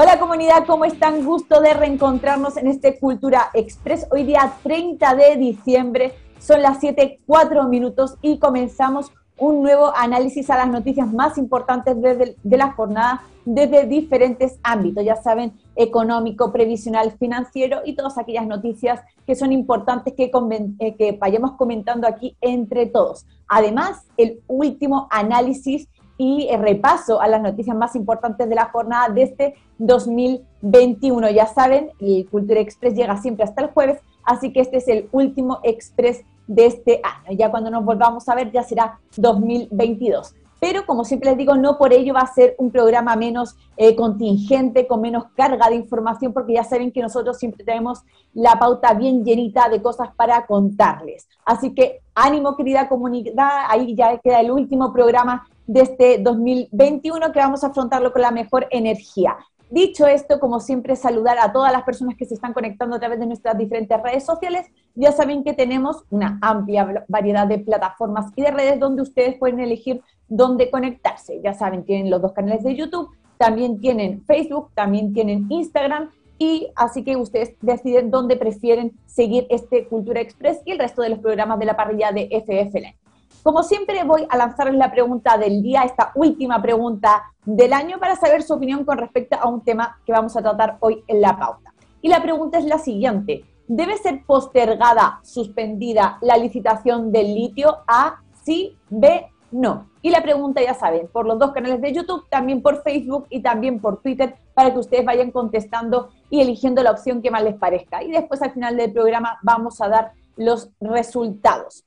Hola comunidad, ¿cómo están? Gusto de reencontrarnos en este Cultura Express. Hoy día 30 de diciembre, son las 7, 4 minutos y comenzamos un nuevo análisis a las noticias más importantes de, de la jornada desde diferentes ámbitos, ya saben, económico, previsional, financiero y todas aquellas noticias que son importantes que, eh, que vayamos comentando aquí entre todos. Además, el último análisis y repaso a las noticias más importantes de la jornada de este 2021. Ya saben, el Cultura Express llega siempre hasta el jueves, así que este es el último Express de este año. Ya cuando nos volvamos a ver ya será 2022. Pero como siempre les digo, no por ello va a ser un programa menos eh, contingente, con menos carga de información, porque ya saben que nosotros siempre tenemos la pauta bien llenita de cosas para contarles. Así que ánimo, querida comunidad, ahí ya queda el último programa de este 2021 que vamos a afrontarlo con la mejor energía. Dicho esto, como siempre, saludar a todas las personas que se están conectando a través de nuestras diferentes redes sociales. Ya saben que tenemos una amplia variedad de plataformas y de redes donde ustedes pueden elegir dónde conectarse. Ya saben, tienen los dos canales de YouTube, también tienen Facebook, también tienen Instagram y así que ustedes deciden dónde prefieren seguir este Cultura Express y el resto de los programas de la parrilla de FFL. Como siempre voy a lanzarles la pregunta del día, esta última pregunta del año, para saber su opinión con respecto a un tema que vamos a tratar hoy en la pauta. Y la pregunta es la siguiente, ¿debe ser postergada, suspendida la licitación del litio? A, sí, B, no. Y la pregunta ya saben, por los dos canales de YouTube, también por Facebook y también por Twitter, para que ustedes vayan contestando y eligiendo la opción que más les parezca. Y después al final del programa vamos a dar los resultados.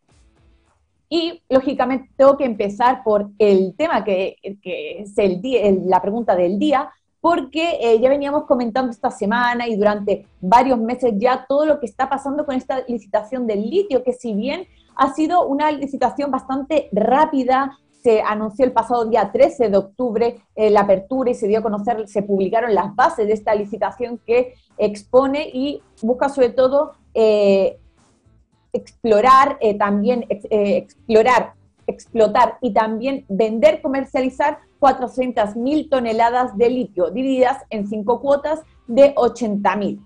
Y lógicamente tengo que empezar por el tema que, es el día, la pregunta del día, porque eh, ya veníamos comentando esta semana y durante varios meses ya todo lo que está pasando con esta licitación del litio, que si bien ha sido una licitación bastante rápida, se anunció el pasado día 13 de octubre eh, la apertura y se dio a conocer, se publicaron las bases de esta licitación que expone y busca sobre todo eh, explorar, eh, también eh, explorar, explotar y también vender, comercializar 400.000 toneladas de litio, divididas en cinco cuotas de 80.000.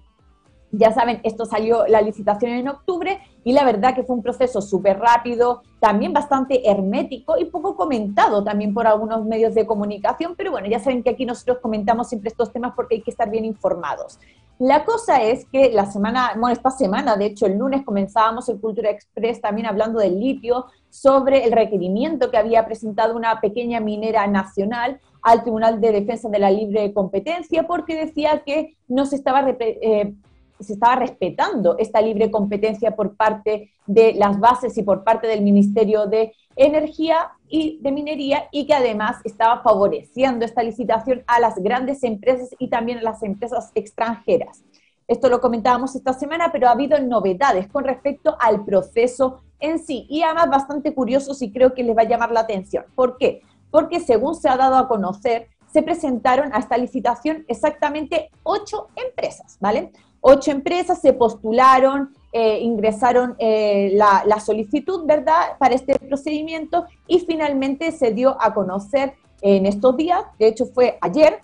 Ya saben, esto salió la licitación en octubre y la verdad que fue un proceso súper rápido, también bastante hermético y poco comentado también por algunos medios de comunicación, pero bueno, ya saben que aquí nosotros comentamos siempre estos temas porque hay que estar bien informados. La cosa es que la semana, bueno, esta semana, de hecho el lunes comenzábamos el Cultura Express también hablando del litio, sobre el requerimiento que había presentado una pequeña minera nacional al Tribunal de Defensa de la Libre Competencia porque decía que no se estaba eh, se estaba respetando esta libre competencia por parte de las bases y por parte del Ministerio de Energía y de Minería y que además estaba favoreciendo esta licitación a las grandes empresas y también a las empresas extranjeras. Esto lo comentábamos esta semana, pero ha habido novedades con respecto al proceso en sí y además bastante curiosos y creo que les va a llamar la atención. ¿Por qué? Porque según se ha dado a conocer, se presentaron a esta licitación exactamente ocho empresas, ¿vale? Ocho empresas se postularon, eh, ingresaron eh, la, solicitud, ¿verdad?, para este procedimiento y finalmente se dio a conocer en estos días, de hecho fue ayer,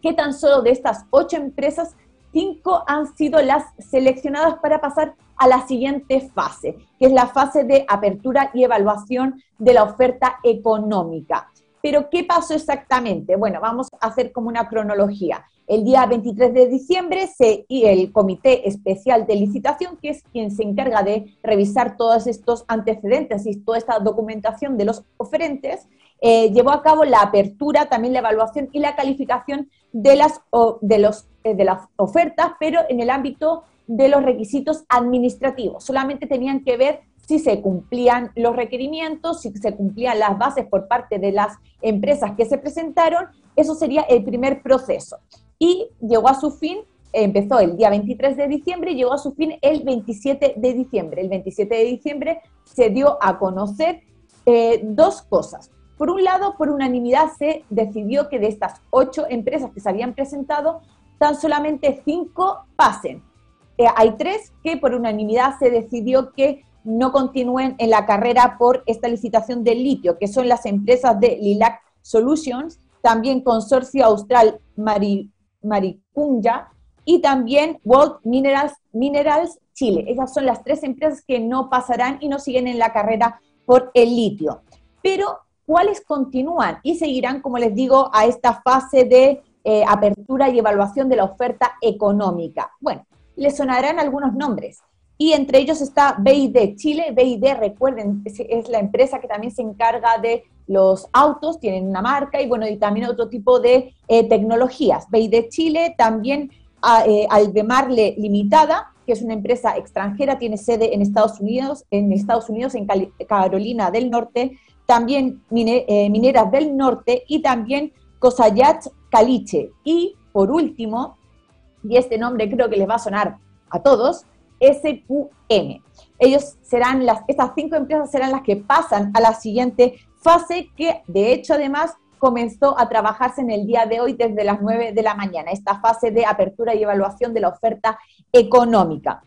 que tan solo de estas ocho empresas, cinco han sido las seleccionadas para pasar a la siguiente fase, que es la fase de apertura y evaluación de la oferta económica. Pero, ¿qué pasó exactamente? Bueno, vamos a hacer como una cronología. El día 23 de diciembre se, y el Comité Especial de Licitación, que es quien se encarga de revisar todos estos antecedentes y toda esta documentación de los oferentes, eh, llevó a cabo la apertura, también la evaluación y la calificación de las, de, los, eh, de las ofertas, pero en el ámbito de los requisitos administrativos. Solamente tenían que ver si se cumplían los requerimientos, si se cumplían las bases por parte de las empresas que se presentaron, eso sería el primer proceso y llegó a su fin, empezó el día 23 de diciembre y llegó a su fin el 27 de diciembre. El 27 de diciembre se dio a conocer eh, dos cosas. Por un lado, por unanimidad se decidió que de estas ocho empresas que se habían presentado, tan solamente cinco pasen. Eh, hay tres que por unanimidad se decidió que no continúen en la carrera por esta licitación del litio, que son las empresas de Lilac Solutions, también Consorcio Austral Mari, Maricunya y también World Minerals, Minerals Chile. Esas son las tres empresas que no pasarán y no siguen en la carrera por el litio. Pero, ¿cuáles continúan y seguirán, como les digo, a esta fase de eh, apertura y evaluación de la oferta económica? Bueno, les sonarán algunos nombres. Y entre ellos está BID Chile. BID, recuerden, es, la empresa que también se encarga de los autos, tienen una marca y bueno, y también otro tipo de eh, tecnologías. BID Chile, también a, eh, Albemarle Limitada, que es una empresa extranjera, tiene sede en Estados Unidos, en Estados Unidos, en Carolina del Norte, también eh, Mineras del Norte y también Cosayat Caliche. Y por último, y este nombre creo que les va a sonar a todos, SQM. Ellos serán las, estas cinco empresas serán las que pasan a la siguiente fase, que de hecho además comenzó a trabajarse en el día de hoy desde las 9 de la mañana, esta fase de apertura y evaluación de la oferta económica.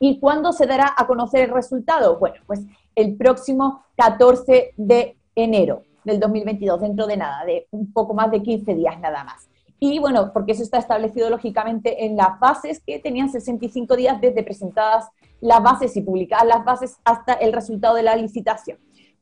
¿Y cuándo se dará a conocer el resultado? Bueno, pues el próximo 14 de enero del 2022, dentro de nada, de un poco más de 15 días nada más. Y bueno, porque eso está establecido lógicamente en las bases que tenían 65 días desde presentadas las bases y publicadas las bases hasta el resultado de la licitación.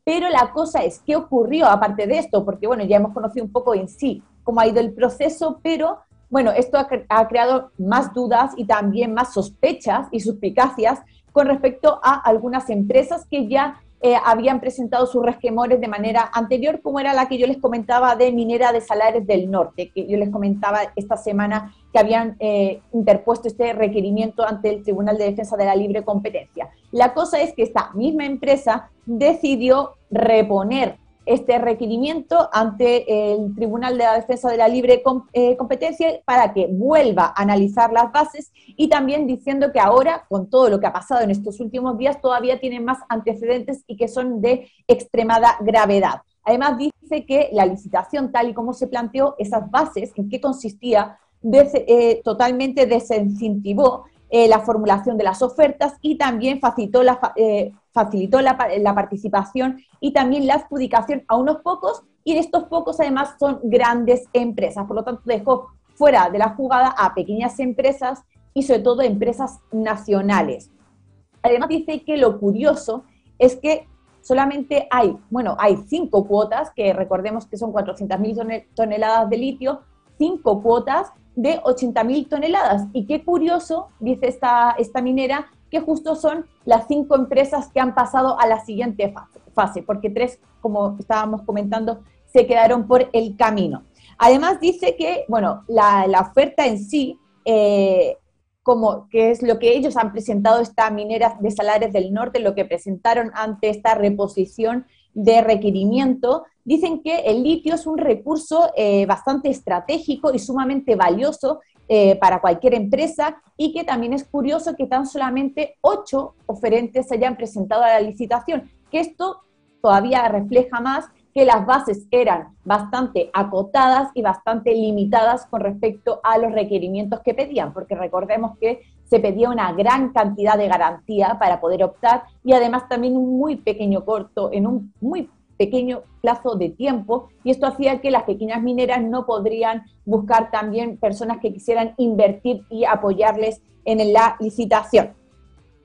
Pero la cosa es, ¿qué ocurrió aparte de esto? Porque bueno, ya hemos conocido un poco en sí cómo ha ido el proceso, pero bueno, esto ha, creado más dudas y también más sospechas y suspicacias con respecto a algunas empresas que ya eh, habían presentado sus resquemores de manera anterior, como era la que yo les comentaba de Minera de Salares del Norte, que yo les comentaba esta semana que habían eh, interpuesto este requerimiento ante el Tribunal de Defensa de la Libre Competencia. La cosa es que esta misma empresa decidió reponer este requerimiento ante el Tribunal de la Defensa de la Libre eh, Competencia para que vuelva a analizar las bases y también diciendo que ahora, con todo lo que ha pasado en estos últimos días, todavía tiene más antecedentes y que son de extremada gravedad. Además, dice que la licitación, tal y como se planteó, esas bases, en qué consistía, eh, totalmente desincentivó eh, la formulación de las ofertas y también facilitó la, facilitó la, participación y también la adjudicación a unos pocos y estos pocos además son grandes empresas. Por lo tanto, dejó fuera de la jugada a pequeñas empresas y sobre todo empresas nacionales. Además dice que lo curioso es que solamente hay, bueno, hay cinco cuotas, que recordemos que son 400.000 toneladas de litio, cinco cuotas de 80.000 toneladas. Y qué curioso, dice esta, esta minera, que justo son las cinco empresas que han pasado a la siguiente fase, porque tres, como estábamos comentando, se quedaron por el camino. Además dice que, bueno, la, oferta en sí, eh, como que es lo que ellos han presentado, esta minera de Salares del Norte, lo que presentaron ante esta reposición de requerimiento, dicen que el litio es un recurso eh, bastante estratégico y sumamente valioso eh, para cualquier empresa y que también es curioso que tan solamente ocho oferentes se hayan presentado a la licitación, que esto todavía refleja más que las bases eran bastante acotadas y bastante limitadas con respecto a los requerimientos que pedían, porque recordemos que se pedía una gran cantidad de garantía para poder optar y además también un muy pequeño corto, en un muy pequeño plazo de tiempo y esto hacía que las pequeñas mineras no podrían buscar también personas que quisieran invertir y apoyarles en la licitación.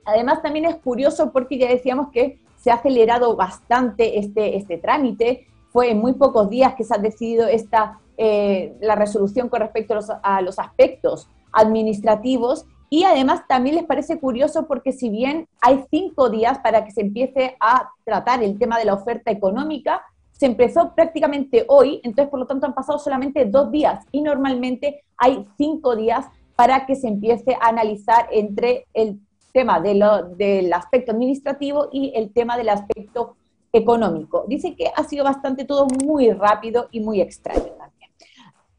Además también es curioso porque ya decíamos que se ha acelerado bastante este, este trámite, fue en muy pocos días que se ha decidido esta, eh, la resolución con respecto a los, a los aspectos administrativos y además también les parece curioso porque si bien hay cinco días para que se empiece a tratar el tema de la oferta económica, se empezó prácticamente hoy, entonces por lo tanto han pasado solamente dos días y normalmente hay cinco días para que se empiece a analizar entre el tema de lo, del aspecto administrativo y el tema del aspecto económico. Dice que ha sido bastante todo muy rápido y muy extraño.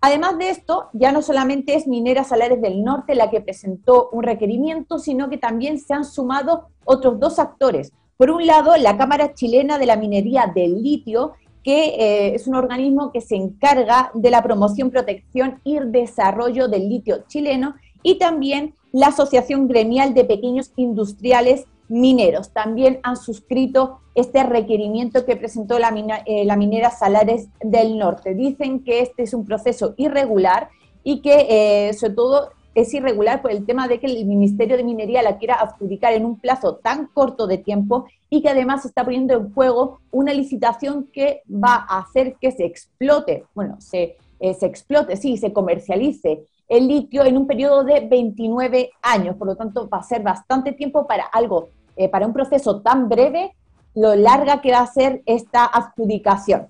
Además de esto, ya no solamente es Minera Salares del Norte la que presentó un requerimiento, sino que también se han sumado otros dos actores. Por un lado, la Cámara Chilena de la Minería del Litio, que eh, es un organismo que se encarga de la promoción, protección y desarrollo del litio chileno, y también la Asociación Gremial de Pequeños Industriales mineros. También han suscrito este requerimiento que presentó la, eh, la minera Salares del Norte. Dicen que este es un proceso irregular y que eh, sobre todo es irregular por el tema de que el Ministerio de Minería la quiera adjudicar en un plazo tan corto de tiempo y que además está poniendo en juego una licitación que va a hacer que se explote, bueno, se, eh, se explote, sí, se comercialice el litio en un periodo de 29 años. Por lo tanto, va a ser bastante tiempo para algo, eh, para un proceso tan breve, lo larga que va a ser esta adjudicación.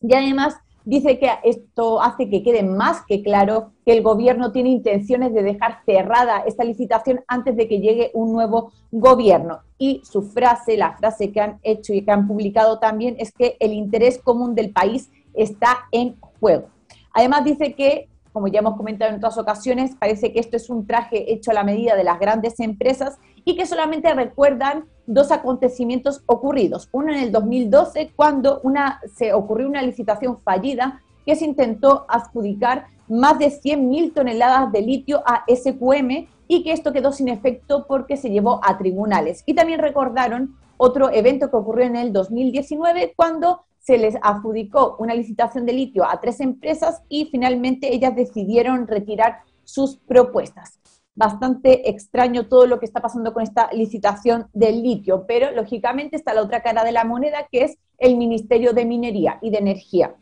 Y además dice que esto hace que quede más que claro que el gobierno tiene intenciones de dejar cerrada esta licitación antes de que llegue un nuevo gobierno. Y su frase, la frase que han hecho y que han publicado también es que el interés común del país está en juego. Además dice que como ya hemos comentado en otras ocasiones, parece que esto es un traje hecho a la medida de las grandes empresas y que solamente recuerdan dos acontecimientos ocurridos. Uno en el 2012, cuando se ocurrió una licitación fallida que se intentó adjudicar más de 100.000 toneladas de litio a SQM y que esto quedó sin efecto porque se llevó a tribunales. Y también recordaron otro evento que ocurrió en el 2019 cuando se les adjudicó una licitación de litio a tres empresas y finalmente ellas decidieron retirar sus propuestas. Bastante extraño todo lo que está pasando con esta licitación del litio, pero lógicamente está la otra cara de la moneda que es el Ministerio de Minería y de Energía.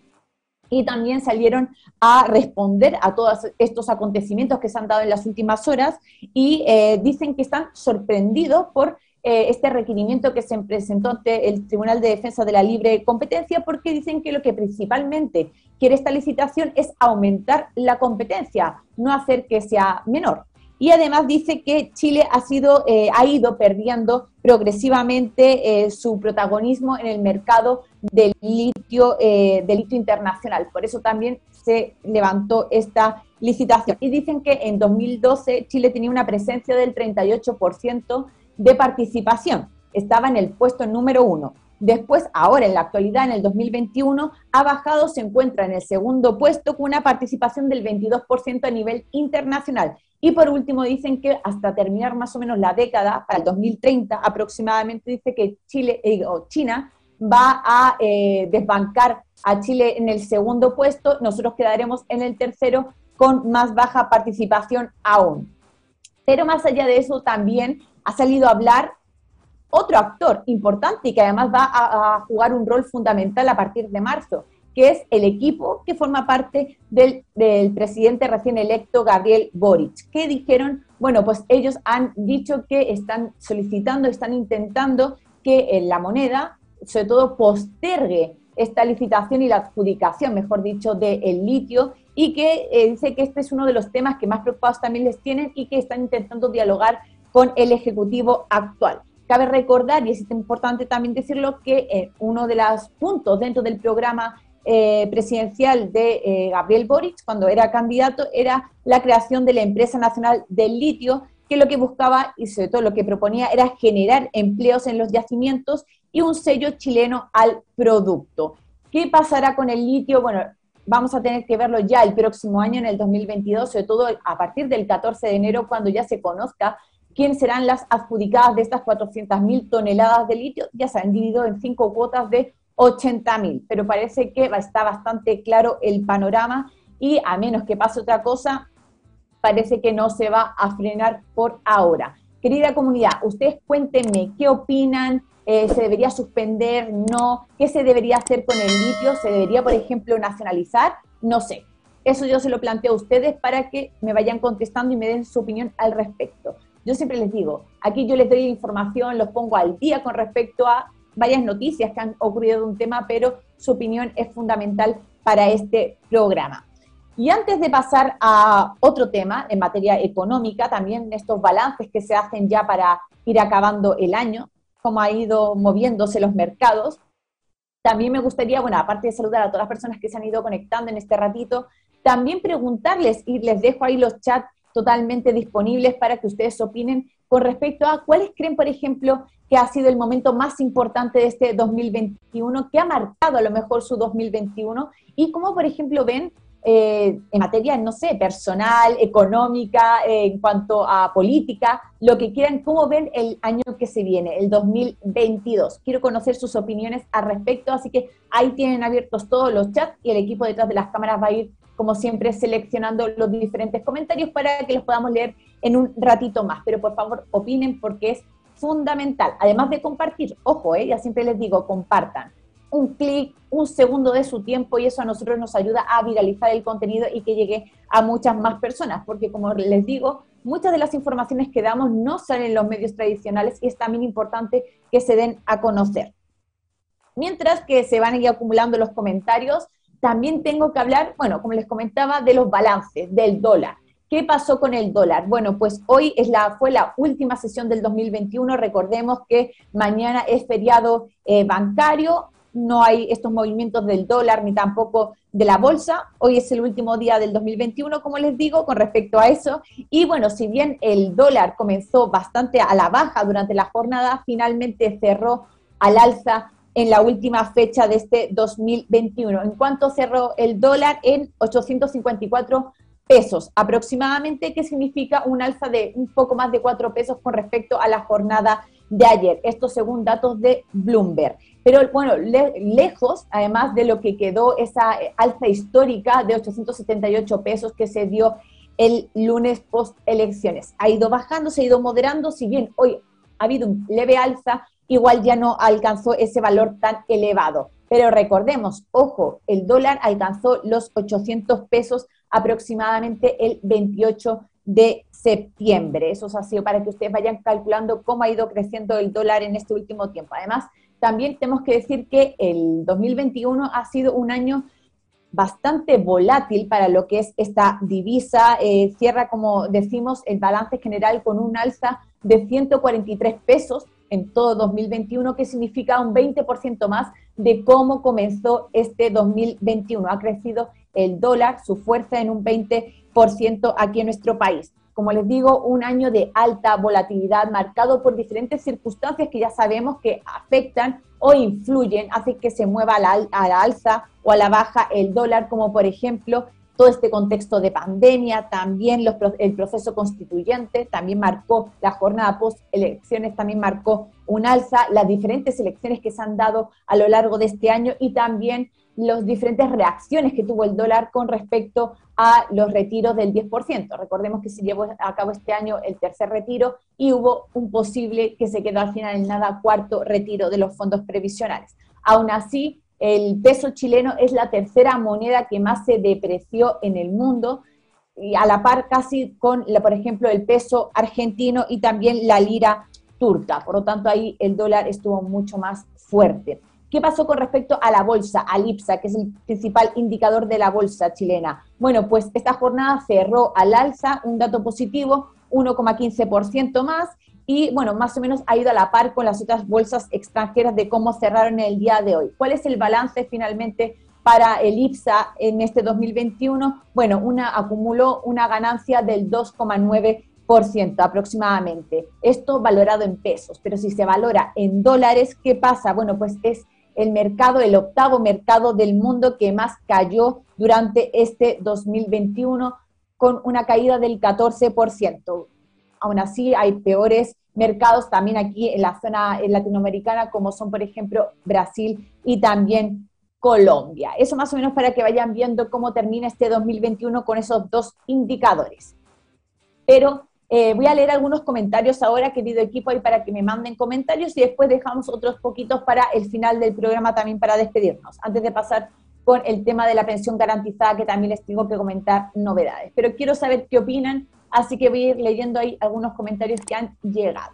Y también salieron a responder a todos estos acontecimientos que se han dado en las últimas horas y eh, dicen que están sorprendidos por eh, este requerimiento que se presentó ante el Tribunal de Defensa de la Libre Competencia porque dicen que lo que principalmente quiere esta licitación es aumentar la competencia, no hacer que sea menor. Y además dice que Chile ha, sido, eh, ha ido perdiendo progresivamente eh, su protagonismo en el mercado del litio, del litio internacional. Por eso también se levantó esta licitación. Y dicen que en 2012 Chile tenía una presencia del 38% de participación. Estaba en el puesto número uno. Después, ahora en la actualidad, en el 2021, ha bajado, se encuentra en el segundo puesto con una participación del 22% a nivel internacional. Y por último, dicen que hasta terminar más o menos la década, para el 2030 aproximadamente, dice que Chile eh, o China va a eh, desbancar a Chile en el segundo puesto, nosotros quedaremos en el tercero con más baja participación aún. Pero más allá de eso, también ha salido a hablar otro actor importante y que además va a, jugar un rol fundamental a partir de marzo, que es el equipo que forma parte del, presidente recién electo Gabriel Boric. ¿Qué dijeron? Bueno, pues ellos han dicho que están solicitando, están intentando que en la moneda, sobre todo, postergue esta licitación y la adjudicación, mejor dicho, del litio y que eh, dice que este es uno de los temas que más preocupados también les tienen y que están intentando dialogar con el Ejecutivo actual. Cabe recordar, y es importante también decirlo, que eh, uno de los puntos dentro del programa eh, presidencial de eh, Gabriel Boric, cuando era candidato, era la creación de la Empresa Nacional del Litio, que lo que buscaba y sobre todo lo que proponía era generar empleos en los yacimientos y un sello chileno al producto. ¿Qué pasará con el litio? Bueno, vamos a tener que verlo ya el próximo año, en el 2022, sobre todo a partir del 14 de enero, cuando ya se conozca quién serán las adjudicadas de estas 400.000 toneladas de litio, ya se han dividido en cinco cuotas de 80.000, pero parece que está bastante claro el panorama y a menos que pase otra cosa, parece que no se va a frenar por ahora. Querida comunidad, ustedes cuéntenme qué opinan, eh, se debería suspender, no, qué se debería hacer con el litio, se debería, por ejemplo, nacionalizar, no sé. Eso yo se lo planteo a ustedes para que me vayan contestando y me den su opinión al respecto. Yo siempre les digo, aquí yo les doy información, los pongo al día con respecto a varias noticias que han ocurrido de un tema, pero su opinión es fundamental para este programa. Y antes de pasar a otro tema en materia económica, también estos balances que se hacen ya para ir acabando el año, cómo ha ido moviéndose los mercados, también me gustaría, bueno, aparte de saludar a todas las personas que se han ido conectando en este ratito, también preguntarles, y les dejo ahí los chats totalmente disponibles para que ustedes opinen con respecto a cuáles creen, por ejemplo, que ha sido el momento más importante de este 2021, que ha marcado a lo mejor su 2021 y cómo, por ejemplo, ven eh, en materia, no sé, personal, económica, en cuanto a política, lo que quieran, cómo ven el año que se viene, el 2022. Quiero conocer sus opiniones al respecto, así que ahí tienen abiertos todos los chats y el equipo detrás de las cámaras va a ir como siempre, seleccionando los diferentes comentarios para que los podamos leer en un ratito más. Pero por favor, opinen porque es fundamental. Además de compartir, ojo, eh, ya siempre les digo, compartan. Un clic, un segundo de su tiempo y eso a nosotros nos ayuda a viralizar el contenido y que llegue a muchas más personas, porque como les digo, muchas de las informaciones que damos no salen en los medios tradicionales y es también importante que se den a conocer. Mientras que se van a ir acumulando los comentarios, también tengo que hablar, bueno, como les comentaba, de los balances del dólar. ¿Qué pasó con el dólar? Bueno, pues hoy es la, fue la última sesión del 2021. Recordemos que mañana es feriado eh, bancario, no hay estos movimientos del dólar ni tampoco de la bolsa. Hoy es el último día del 2021, como les digo, con respecto a eso. Y bueno, si bien el dólar comenzó bastante a la baja durante la jornada, finalmente cerró al alza en la última fecha de este 2021. ¿En cuánto cerró el dólar? En 854 pesos aproximadamente, que significa un alza de un poco más de 4 pesos con respecto a la jornada de ayer. Esto según datos de Bloomberg. Pero bueno, lejos, además de lo que quedó esa alza histórica de 878 pesos que se dio el lunes post elecciones. Ha ido bajando, se ha ido moderando, si bien hoy ha habido un leve alza, igual ya no alcanzó ese valor tan elevado. Pero recordemos, ojo, el dólar alcanzó los 800 pesos aproximadamente el 28 de septiembre. Eso ha sido para que ustedes vayan calculando cómo ha ido creciendo el dólar en este último tiempo. Además, también tenemos que decir que el 2021 ha sido un año bastante volátil para lo que es esta divisa. Eh, cierra, como decimos, el balance general con un alza de 143 pesos en todo 2021, que significa un 20% más de cómo comenzó este 2021. Ha crecido el dólar, su fuerza en un 20% aquí en nuestro país. Como les digo, un año de alta volatilidad marcado por diferentes circunstancias que ya sabemos que afectan o influyen, hace que se mueva a la, a la alza o a la baja el dólar, como por ejemplo todo este contexto de pandemia, también los, el proceso constituyente, también marcó la jornada post-elecciones, también marcó un alza, las diferentes elecciones que se han dado a lo largo de este año y también las diferentes reacciones que tuvo el dólar con respecto a los retiros del 10%. Recordemos que se llevó a cabo este año el tercer retiro y hubo un posible que se quedó al final en nada cuarto retiro de los fondos previsionales. Aún así, el peso chileno es la tercera moneda que más se depreció en el mundo y a la par casi con, por ejemplo, el peso argentino y también la lira turca. Por lo tanto, ahí el dólar estuvo mucho más fuerte. ¿Qué pasó con respecto a la bolsa, al IPSA, que es el principal indicador de la bolsa chilena? Bueno, pues esta jornada cerró al alza, un dato positivo, 1,15% más, y bueno, más o menos ha ido a la par con las otras bolsas extranjeras de cómo cerraron el día de hoy. ¿Cuál es el balance finalmente para el IPSA en este 2021? Bueno, una acumuló una ganancia del 2,9% aproximadamente. Esto valorado en pesos, pero si se valora en dólares, ¿qué pasa? Bueno, pues es el mercado, el octavo mercado del mundo que más cayó durante este 2021 con una caída del 14% aún así hay peores mercados también aquí en la zona latinoamericana, como son, por ejemplo, Brasil y también Colombia. Eso más o menos para que vayan viendo cómo termina este 2021 con esos dos indicadores. Pero eh, voy a leer algunos comentarios ahora, querido equipo, ahí para que me manden comentarios y después dejamos otros poquitos para el final del programa también para despedirnos, antes de pasar con el tema de la pensión garantizada, que también les tengo que comentar novedades. Pero quiero saber qué opinan Así que voy a ir leyendo ahí algunos comentarios que han llegado.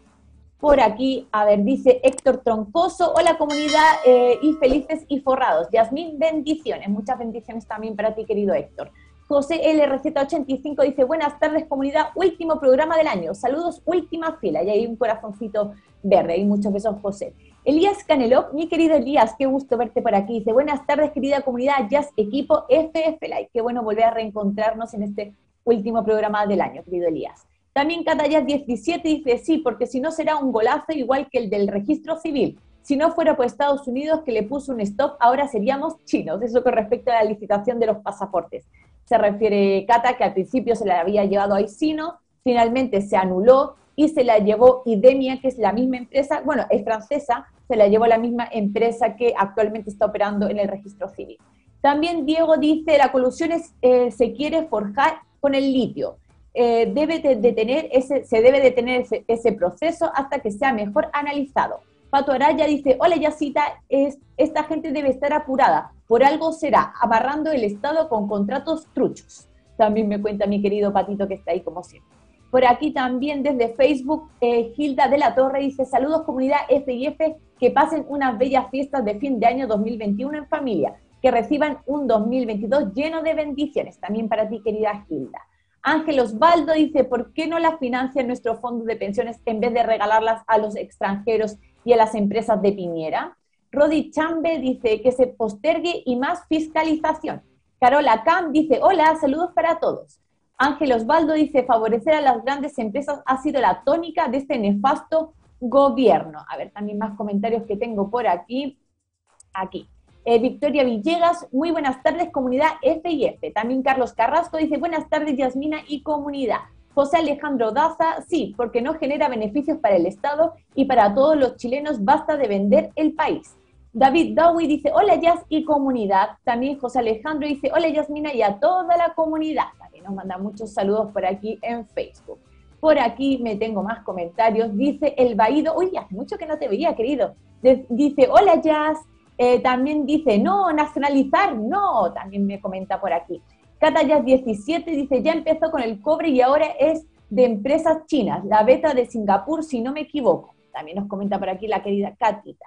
Por aquí, a ver, dice Héctor Troncoso, hola comunidad eh, y felices y forrados. Yasmín, bendiciones, muchas bendiciones también para ti, querido Héctor. José LRZ85 dice, buenas tardes comunidad, último programa del año, saludos, última fila, y hay un corazoncito verde, y muchos besos José. Elías Canelop, mi querido Elías, qué gusto verte por aquí, dice, buenas tardes querida comunidad Jazz Equipo FF Live, qué bueno volver a reencontrarnos en este último programa del año, querido Elías. También Catayas 17 dice, sí, porque si no será un golazo igual que el del registro civil. Si no fuera por Estados Unidos que le puso un stop, ahora seríamos chinos. Eso con respecto a la licitación de los pasaportes. Se refiere Cata que al principio se la había llevado a Isino, finalmente se anuló y se la llevó Idemia, que es la misma empresa, bueno, es francesa, se la llevó la misma empresa que actualmente está operando en el registro civil. También Diego dice, la colusión eh, se quiere forjar con el litio. Eh, debe de, ese, se debe detener ese, ese, proceso hasta que sea mejor analizado. Pato Araya dice, hola Yacita, es, esta gente debe estar apurada, por algo será, amarrando el Estado con contratos truchos. También me cuenta mi querido Patito que está ahí como siempre. Por aquí también desde Facebook, eh, Gilda de la Torre dice, saludos comunidad FIF, que pasen unas bellas fiestas de fin de año 2021 en familia, que reciban un 2022 lleno de bendiciones. También para ti, querida Gilda. Ángel Osvaldo dice, ¿por qué no las financia nuestro fondo de pensiones en vez de regalarlas a los extranjeros y a las empresas de Piñera? Rodi Chambe dice que se postergue y más fiscalización. Carola Cam dice, hola, saludos para todos. Ángel Osvaldo dice, favorecer a las grandes empresas ha sido la tónica de este nefasto gobierno. A ver, también más comentarios que tengo por aquí. Aquí. Eh, Victoria Villegas, muy buenas tardes, comunidad FIF. También Carlos Carrasco dice, buenas tardes, Yasmina y comunidad. José Alejandro Daza, sí, porque no genera beneficios para el Estado y para todos los chilenos basta de vender el país. David Dowie dice, hola Yas y comunidad. También José Alejandro dice, hola Yasmina y a toda la comunidad. Nos manda muchos saludos por aquí en Facebook. Por aquí me tengo más comentarios. Dice el Baído, uy, hace mucho que no te veía, querido. Dice, hola Jazz. Eh, también dice, no, nacionalizar, no. También me comenta por aquí. Cata Jazz 17 dice, ya empezó con el cobre y ahora es de empresas chinas. La beta de Singapur, si no me equivoco. También nos comenta por aquí la querida Katita.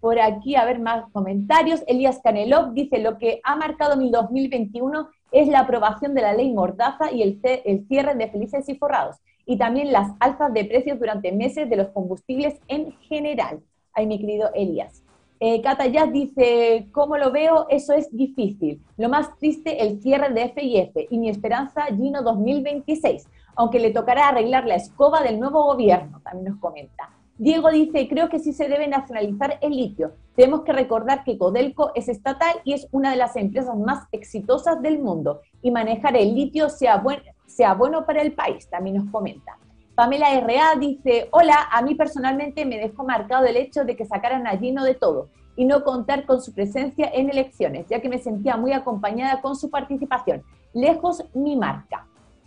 Por aquí, a ver más comentarios. Elías Canelov dice, lo que ha marcado mi 2021 es la aprobación de la ley Mordaza y el, el cierre de Felices y Forrados, y también las alzas de precios durante meses de los combustibles en general. Ay, mi querido Elías. Eh, Cata dice, ¿cómo lo veo? Eso es difícil. Lo más triste, el cierre de FIF y mi esperanza, Gino 2026, aunque le tocará arreglar la escoba del nuevo gobierno, también nos comenta. Diego dice, creo que sí se debe nacionalizar el litio. Tenemos que recordar que Codelco es estatal y es una de las empresas más exitosas del mundo y manejar el litio sea, sea bueno para el país, también nos comenta. Pamela R.A. dice, hola, a mí personalmente me dejó marcado el hecho de que sacaran a Gino de todo y no contar con su presencia en elecciones, ya que me sentía muy acompañada con su participación. Lejos mi marca.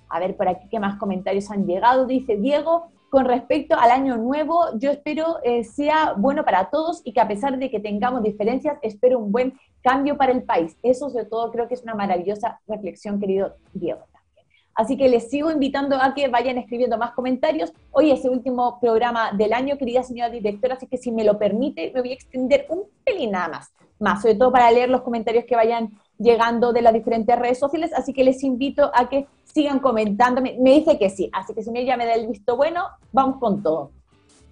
A ver por aquí qué más comentarios han llegado. Dice Diego, con respecto al año nuevo, yo espero eh, sea bueno para todos y que a pesar de que tengamos diferencias, espero un buen cambio para el país. Eso sobre todo creo que es una maravillosa reflexión, querido Diego. Así que les sigo invitando a que vayan escribiendo más comentarios. Hoy es el último programa del año, querida señora directora, así que si me lo permite, me voy a extender un pelín nada más. Más, sobre todo para leer los comentarios que vayan llegando de las diferentes redes sociales. Así que les invito a que sigan comentándome. Me dice que sí, así que si ella me da el visto bueno, vamos con todo.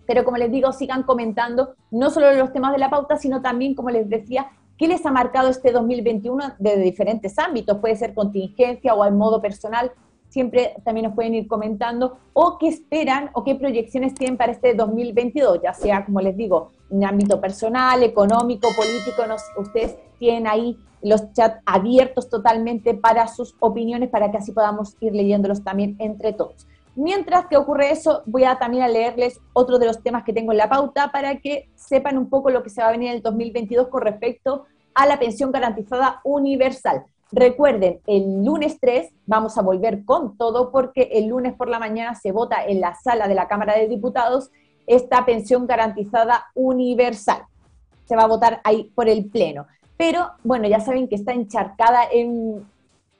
Pero como les digo, sigan comentando no solo los temas de la pauta, sino también, como les decía, qué les ha marcado este 2021 de diferentes ámbitos. Puede ser contingencia o al modo personal. Siempre también nos pueden ir comentando o qué esperan o qué proyecciones tienen para este 2022, ya sea, como les digo, en ámbito personal, económico, político. No, ustedes tienen ahí los chats abiertos totalmente para sus opiniones, para que así podamos ir leyéndolos también entre todos. Mientras que ocurre eso, voy a también a leerles otro de los temas que tengo en la pauta para que sepan un poco lo que se va a venir en el 2022 con respecto a la pensión garantizada universal. Recuerden, el lunes 3 vamos a volver con todo porque el lunes por la mañana se vota en la sala de la Cámara de Diputados esta pensión garantizada universal. Se va a votar ahí por el Pleno. Pero bueno, ya saben que está encharcada en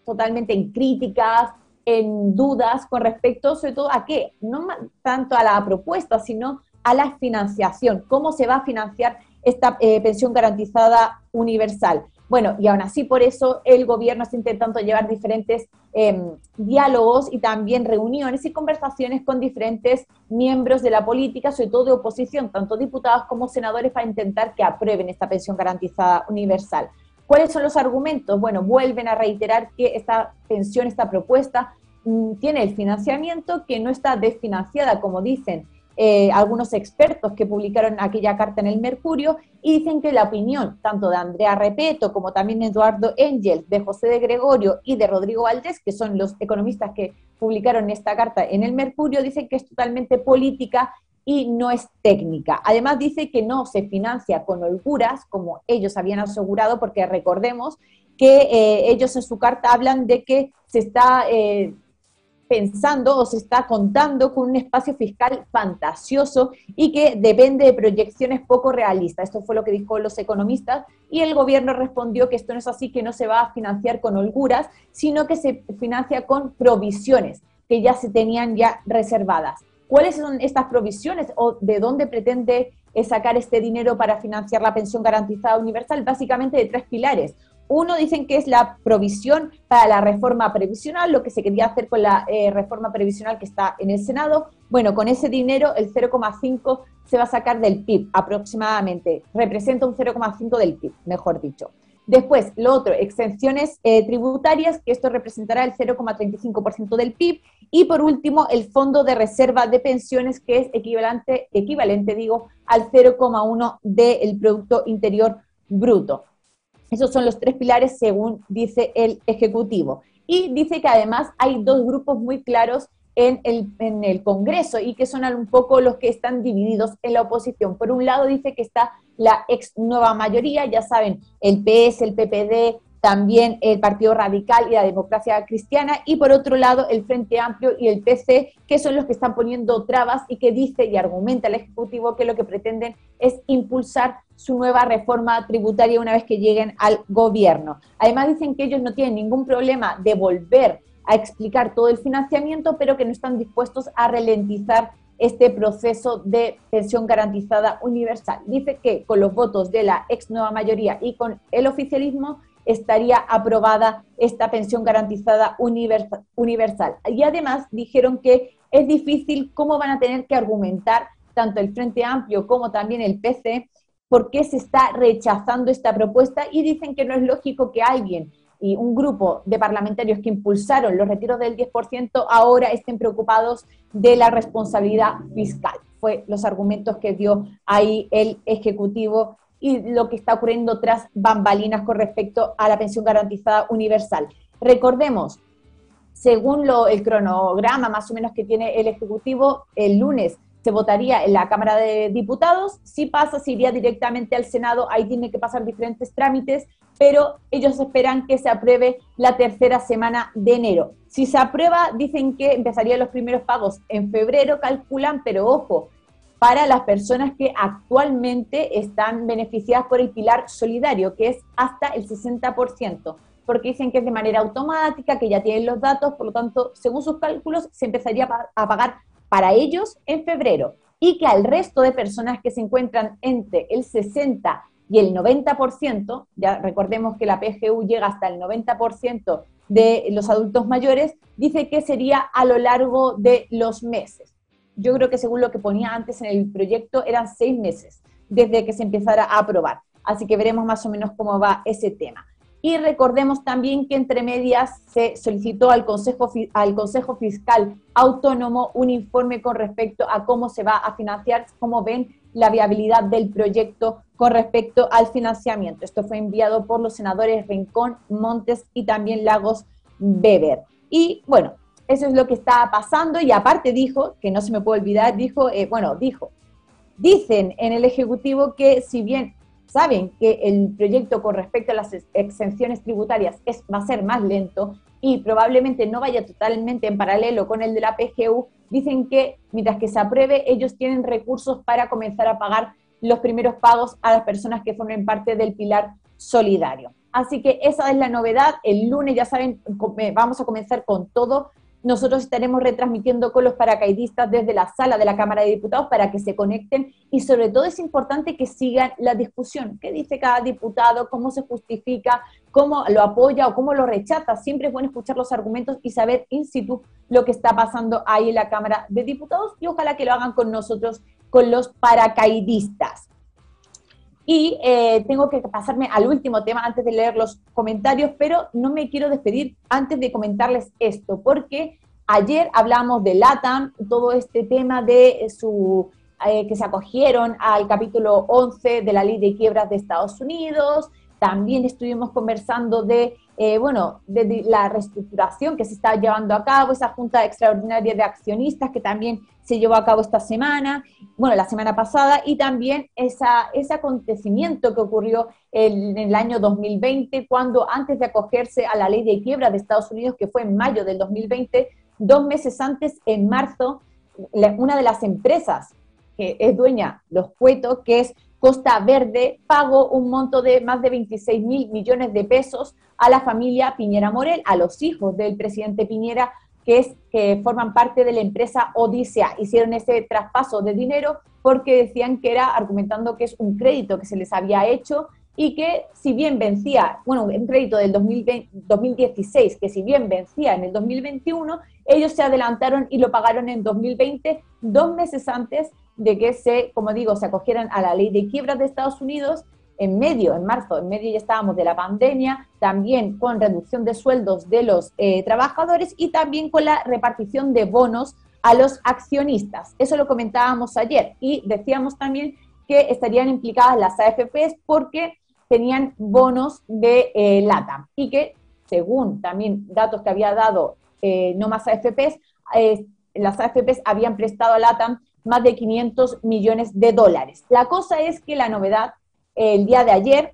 totalmente en críticas, en dudas con respecto sobre todo a qué, no tanto a la propuesta, sino a la financiación, cómo se va a financiar esta eh, pensión garantizada universal. Bueno, y aún así por eso el gobierno está intentando llevar diferentes em, diálogos y también reuniones y conversaciones con diferentes miembros de la política, sobre todo de oposición, tanto diputados como senadores, para intentar que aprueben esta pensión garantizada universal. ¿Cuáles son los argumentos? Bueno, vuelven a reiterar que esta pensión, esta propuesta, mm, tiene el financiamiento, que no está desfinanciada, como dicen eh, algunos expertos que publicaron aquella carta en el Mercurio y dicen que la opinión tanto de Andrea Repeto como también Eduardo Engel, de José de Gregorio y de Rodrigo Valdés, que son los economistas que publicaron esta carta en el Mercurio, dicen que es totalmente política y no es técnica. Además dice que no se financia con holguras, como ellos habían asegurado, porque recordemos que eh, ellos en su carta hablan de que se está eh, pensando o se está contando con un espacio fiscal fantasioso y que depende de proyecciones poco realistas. Esto fue lo que dijo los economistas y el gobierno respondió que esto no es así, que no se va a financiar con holguras, sino que se financia con provisiones que ya se tenían ya reservadas. ¿Cuáles son estas provisiones o de dónde pretende sacar este dinero para financiar la pensión garantizada universal? Básicamente de tres pilares. Uno dicen que es la provisión para la reforma previsional, lo que se quería hacer con la eh, reforma previsional que está en el Senado. Bueno, con ese dinero el 0,5 se va a sacar del PIB aproximadamente. Representa un 0,5 del PIB, mejor dicho. Después, lo otro, exenciones eh, tributarias, que esto representará el 0,35% del PIB. Y por último, el fondo de reserva de pensiones, que es equivalente, equivalente digo, al 0,1 del Producto Interior Bruto. Esos son los tres pilares según dice el Ejecutivo. Y dice que además hay dos grupos muy claros en el, en el Congreso y que son un poco los que están divididos en la oposición. Por un lado dice que está la ex nueva mayoría, ya saben, el PS, el PPD, también el Partido Radical y la Democracia Cristiana, y por otro lado el Frente Amplio y el PC, que son los que están poniendo trabas y que dice y argumenta el Ejecutivo que lo que pretenden es impulsar su nueva reforma tributaria una vez que lleguen al gobierno. Además dicen que ellos no tienen ningún problema de volver a explicar todo el financiamiento, pero que no están dispuestos a ralentizar este proceso de pensión garantizada universal. Dice que con los votos de la ex nueva mayoría y con el oficialismo estaría aprobada esta pensión garantizada universal. Y además dijeron que es difícil cómo van a tener que argumentar tanto el Frente Amplio como también el PC por qué se está rechazando esta propuesta y dicen que no es lógico que alguien y un grupo de parlamentarios que impulsaron los retiros del 10% ahora estén preocupados de la responsabilidad fiscal. Fue los argumentos que dio ahí el Ejecutivo y lo que está ocurriendo tras bambalinas con respecto a la pensión garantizada universal. Recordemos, según lo, el cronograma más o menos que tiene el Ejecutivo, el lunes se votaría en la Cámara de Diputados, si pasa, se iría directamente al Senado, ahí tiene que pasar diferentes trámites, pero ellos esperan que se apruebe la tercera semana de enero. Si se aprueba, dicen que empezarían los primeros pagos en febrero, calculan, pero ojo, para las personas que actualmente están beneficiadas por el pilar solidario, que es hasta el 60%, porque dicen que es de manera automática, que ya tienen los datos, por lo tanto, según sus cálculos, se empezaría a pagar para ellos en febrero y que al resto de personas que se encuentran entre el 60 y el 90%, ya recordemos que la PGU llega hasta el 90% de los adultos mayores, dice que sería a lo largo de los meses. Yo creo que según lo que ponía antes en el proyecto eran seis meses desde que se empezara a aprobar. Así que veremos más o menos cómo va ese tema. Y recordemos también que entre medias se solicitó al Consejo, al Consejo Fiscal Autónomo un informe con respecto a cómo se va a financiar, cómo ven la viabilidad del proyecto con respecto al financiamiento. Esto fue enviado por los senadores Rincón, Montes y también Lagos Weber. Y bueno, eso es lo que está pasando y aparte dijo, que no se me puede olvidar, dijo, eh, bueno, dijo, dicen en el Ejecutivo que si bien saben que el proyecto con respecto a las exenciones tributarias es, va a ser más lento y probablemente no vaya totalmente en paralelo con el de la PGU, dicen que mientras que se apruebe, ellos tienen recursos para comenzar a pagar los primeros pagos a las personas que formen parte del pilar solidario. Así que esa es la novedad. El lunes, ya saben, eh, vamos a comenzar con todo. Nosotros estaremos retransmitiendo con los paracaidistas desde la sala de la Cámara de Diputados para que se conecten y sobre todo es importante que sigan la discusión. ¿Qué dice cada diputado? ¿Cómo se justifica? ¿Cómo lo apoya o cómo lo rechaza? Siempre es bueno escuchar los argumentos y saber in situ lo que está pasando ahí en la Cámara de Diputados y ojalá que lo hagan con nosotros, con los paracaidistas. Y eh, tengo que pasarme al último tema antes de leer los comentarios, pero no me quiero despedir antes de comentarles esto, porque ayer hablamos de LATAM, todo este tema de su eh, que se acogieron al capítulo 11 de la ley de quiebras de Estados Unidos, también estuvimos conversando de eh, bueno, la reestructuración que se está llevando a cabo, esa junta extraordinaria de accionistas que también se llevó a cabo esta semana, bueno, la semana pasada, y también esa, ese acontecimiento que ocurrió en, el año 2020, cuando antes de acogerse a la ley de quiebra de Estados Unidos, que fue en mayo del 2020, dos meses antes, en marzo, una de las empresas que es dueña, los Cuetos, que es Costa Verde, pagó un monto de más de 26 mil millones de pesos a la familia Piñera Morel, a los hijos del presidente Piñera, que, es, que forman parte de la empresa Odisea. Hicieron ese traspaso de dinero porque decían que era, argumentando que es un crédito que se les había hecho y que si bien vencía, bueno, un crédito del 2016, que si bien vencía en el 2021, ellos se adelantaron y lo pagaron en 2020, dos meses antes de que se, como digo, se acogieran a la ley de quiebras de Estados Unidos en medio, en marzo, en medio ya estábamos de la pandemia, también con reducción de sueldos de los eh, trabajadores y también con la repartición de bonos a los accionistas. Eso lo comentábamos ayer y decíamos también que estarían implicadas las AFPs porque tenían bonos de eh, LATAM y que, según también datos que había dado eh, no más AFPs, las AFPs habían prestado a LATAM más de 500 millones de dólares. La cosa es que la novedad el día de ayer,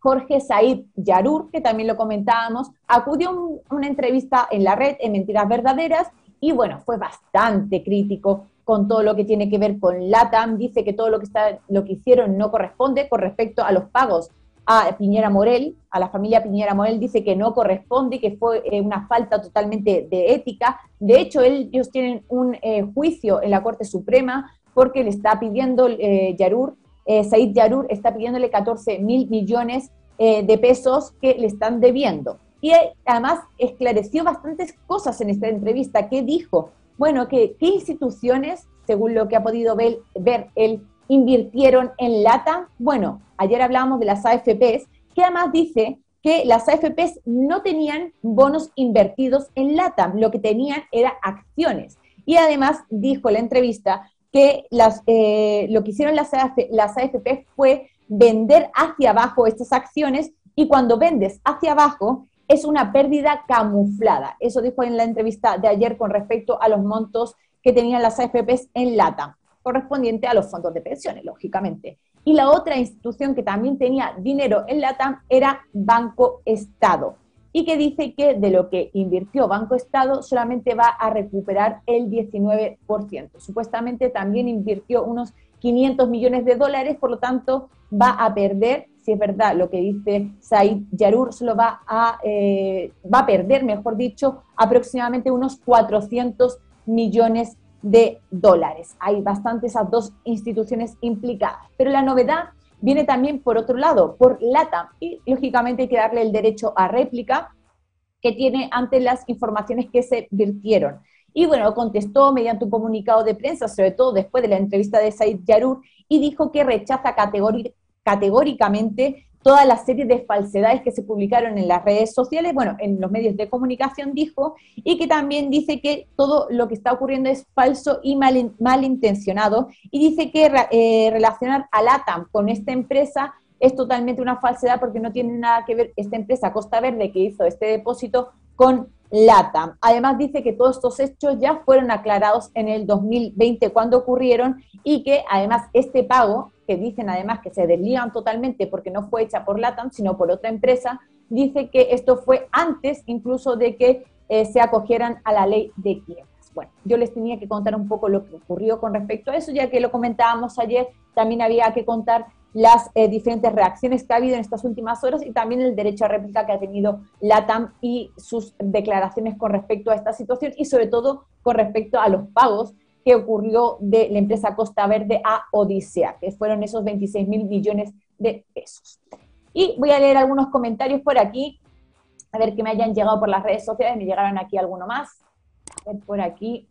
Jorge Said Yarur, que también lo comentábamos, acudió a una entrevista en la red, en Mentiras Verdaderas, y bueno, fue bastante crítico con todo lo que tiene que ver con LATAM, dice que todo lo que, está, lo que hicieron no corresponde con respecto a los pagos a Piñera Morel, a la familia Piñera Morel, dice que no corresponde, que fue eh, una falta totalmente de ética. De hecho, ellos tienen un eh, juicio en la Corte Suprema porque le está pidiendo eh, Yarur eh, Said Yarur está pidiéndole 14 mil millones de pesos que le están debiendo. Y además esclareció bastantes cosas en esta entrevista. ¿Qué dijo? Bueno, que qué instituciones, según lo que ha podido ver, ver él, invirtieron en LATA. Bueno, ayer hablábamos de las AFPs, que además dice que las AFPs no tenían bonos invertidos en LATAM, lo que tenían era acciones. Y además dijo en la entrevista que las, eh, lo que hicieron las, las AFP fue vender hacia abajo estas acciones y cuando vendes hacia abajo es una pérdida camuflada. Eso dijo en la entrevista de ayer con respecto a los montos que tenían las AFPs en LATA, correspondiente a los fondos de pensiones, lógicamente. Y la otra institución que también tenía dinero en LATAM era Banco Estado y que dice que de lo que invirtió Banco Estado solamente va a recuperar el 19%. Supuestamente también invirtió unos 500 millones de dólares, por lo tanto va a perder, si es verdad lo que dice Said Yarur, solo va a, eh, va a perder, mejor dicho, aproximadamente unos 400 millones de dólares. Hay bastante esas dos instituciones implicadas. Pero la novedad viene también por otro lado, por LATAM, y lógicamente hay que darle el derecho a réplica que tiene ante las informaciones que se virtieron. Y bueno, contestó mediante un comunicado de prensa, sobre todo después de la entrevista de Said Yarur, y dijo que rechaza categóricamente toda la serie de falsedades que se publicaron en las redes sociales, bueno, en los medios de comunicación dijo, y que también dice que todo lo que está ocurriendo es falso y mal, malintencionado, y dice que eh, relacionar a LATAM con esta empresa es totalmente una falsedad porque no tiene nada que ver esta empresa Costa Verde que hizo este depósito con LATAM. Además dice que todos estos hechos ya fueron aclarados en el 2020 cuando ocurrieron y que además este pago que dicen además que se deslían totalmente porque no fue hecha por LATAM, sino por otra empresa, dice que esto fue antes incluso de que eh, se acogieran a la ley de quiebras. Bueno, yo les tenía que contar un poco lo que ocurrió con respecto a eso, ya que lo comentábamos ayer, también había que contar las eh, diferentes reacciones que ha habido en estas últimas horas y también el derecho a réplica que ha tenido LATAM y sus declaraciones con respecto a esta situación y sobre todo con respecto a los pagos que ocurrió de la empresa Costa Verde a Odisea, que fueron esos 26 mil millones de pesos. Y voy a leer algunos comentarios por aquí, a ver que me hayan llegado por las redes sociales, me llegaron aquí alguno más. Por aquí.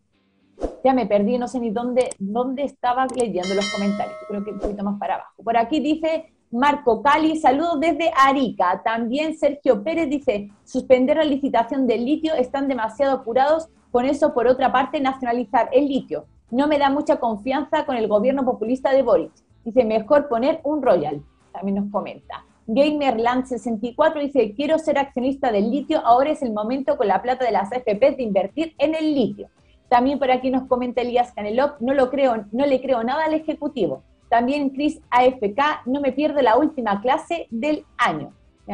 Ya me perdí, no sé ni dónde, dónde estaba leyendo los comentarios, creo que un poquito más para abajo. Por aquí dice Marco Cali, saludos desde Arica. También Sergio Pérez dice, suspender la licitación del litio, están demasiado apurados con eso, por otra parte, nacionalizar el litio. No me da mucha confianza con el gobierno populista de Boric. Dice, mejor poner un Royal. También nos comenta. Gamerland64 dice, quiero ser accionista del litio, ahora es el momento con la plata de las AFP de invertir en el litio. También por aquí nos comenta Elías Canelop, no lo creo, no le creo nada al Ejecutivo. También Chris AFK, no me pierde la última clase del año.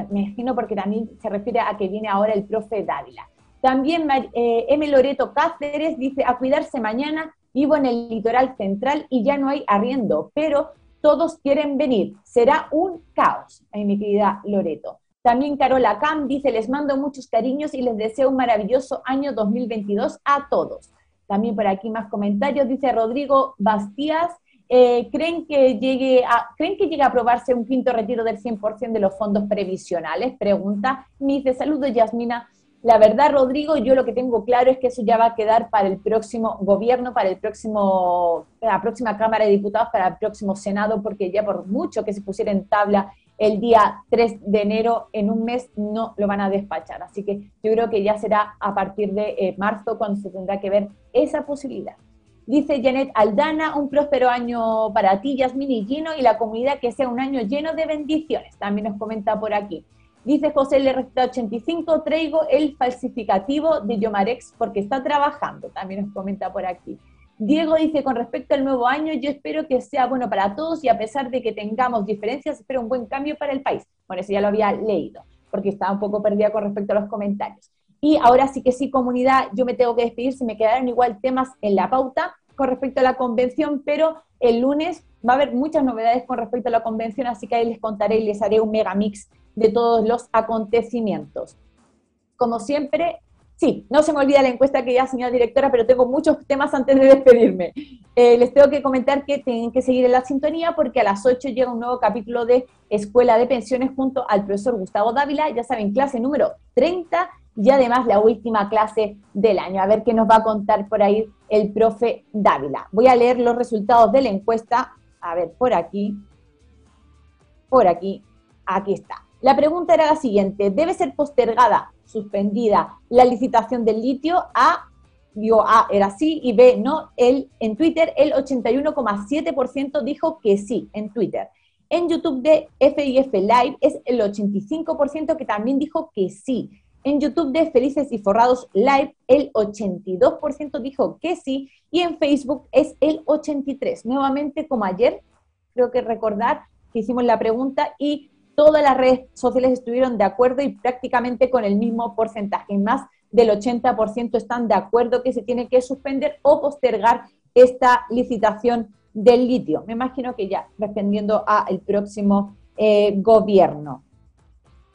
Me imagino porque también se refiere a que viene ahora el profe Dávila. También eh, M. Loreto Cáceres dice, a cuidarse mañana, vivo en el litoral central y ya no hay arriendo, pero todos quieren venir. Será un caos, ahí mi querida Loreto. También Carola Cam dice, les mando muchos cariños y les deseo un maravilloso año 2022 a todos. También por aquí más comentarios, dice Rodrigo Bastías, eh, ¿creen, que llegue a, ¿creen que llegue a aprobarse un quinto retiro del 100% de los fondos previsionales? Pregunta. Me dice, saludos Yasmina. La verdad, Rodrigo, yo lo que tengo claro es que eso ya va a quedar para el próximo gobierno, para el próximo, la próxima Cámara de Diputados, para el próximo Senado, porque ya por mucho que se pusiera en tabla el día 3 de enero, en un mes no lo van a despachar. Así que yo creo que ya será a partir de eh, marzo cuando se tendrá que ver esa posibilidad. Dice Janet Aldana, un próspero año para ti, Yasmin y Gino, y la comunidad que sea un año lleno de bendiciones. También nos comenta por aquí. Dice José LR85, traigo el falsificativo de Yomarex porque está trabajando. También nos comenta por aquí. Diego dice, con respecto al nuevo año, yo espero que sea bueno para todos y a pesar de que tengamos diferencias, espero un buen cambio para el país. Bueno, eso ya lo había leído, porque estaba un poco perdida con respecto a los comentarios. Y ahora sí que sí, comunidad, yo me tengo que despedir, si me quedaron igual temas en la pauta con respecto a la convención, pero el lunes va a haber muchas novedades con respecto a la convención, así que ahí les contaré y les haré un mega mix de todos los acontecimientos. Como siempre, sí, no se me olvida la encuesta que ya, señora directora, pero tengo muchos temas antes de despedirme. Eh, les tengo que comentar que tienen que seguir en la sintonía porque a las 8 llega un nuevo capítulo de Escuela de Pensiones junto al profesor Gustavo Dávila, ya saben, clase número 30 y además la última clase del año. A ver qué nos va a contar por ahí el profe Dávila. Voy a leer los resultados de la encuesta. A ver, por aquí, por aquí, aquí está. La pregunta era la siguiente, ¿debe ser postergada, suspendida la licitación del litio? A, dio A era sí y B no. El, en Twitter el 81,7% dijo que sí, en Twitter. En YouTube de FIF Live es el 85% que también dijo que sí. En YouTube de Felices y Forrados Live el 82% dijo que sí y en Facebook es el 83%. Nuevamente como ayer, creo que recordar que hicimos la pregunta y todas las redes sociales estuvieron de acuerdo y prácticamente con el mismo porcentaje. Más del 80% están de acuerdo que se tiene que suspender o postergar esta licitación del litio. Me imagino que ya respondiendo al próximo eh, gobierno.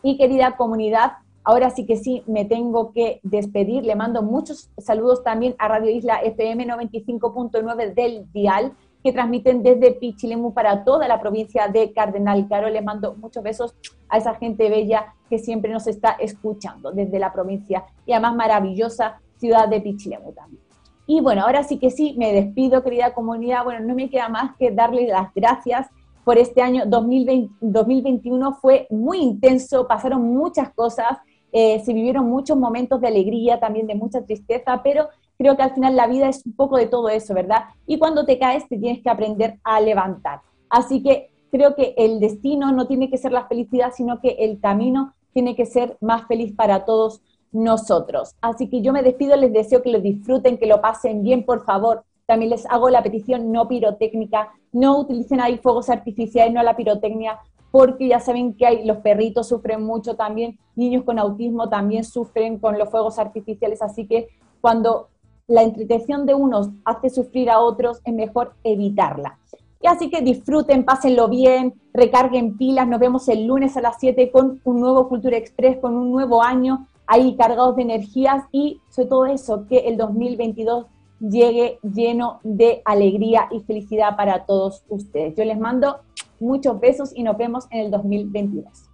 Y querida comunidad, ahora sí que sí me tengo que despedir. Le mando muchos saludos también a Radio Isla FM 95.9 del Dial que transmiten desde Pichilemu para toda la provincia de Cardenal Caro. Les mando muchos besos a esa gente bella que siempre nos está escuchando desde la provincia y además maravillosa ciudad de Pichilemu también. Y bueno, ahora sí que sí, me despido, querida comunidad. Bueno, no me queda más que darle las gracias por este año 2020, 2021. Fue muy intenso, pasaron muchas cosas, eh, se vivieron muchos momentos de alegría, también de mucha tristeza, pero creo que al final la vida es un poco de todo eso, ¿verdad? Y cuando te caes te tienes que aprender a levantar. Así que creo que el destino no tiene que ser la felicidad, sino que el camino tiene que ser más feliz para todos nosotros. Así que yo me despido, les deseo que lo disfruten, que lo pasen bien, por favor. También les hago la petición no pirotécnica, no utilicen ahí fuegos artificiales, no la pirotecnia, porque ya saben que hay, los perritos sufren mucho también, niños con autismo también sufren con los fuegos artificiales, así que cuando la entretención de unos hace sufrir a otros, es mejor evitarla. Y así que disfruten, pásenlo bien, recarguen pilas, nos vemos el lunes a las 7 con un nuevo Cultura Express, con un nuevo año ahí cargados de energías y sobre todo eso, que el 2022 llegue lleno de alegría y felicidad para todos ustedes. Yo les mando muchos besos y nos vemos en el 2022.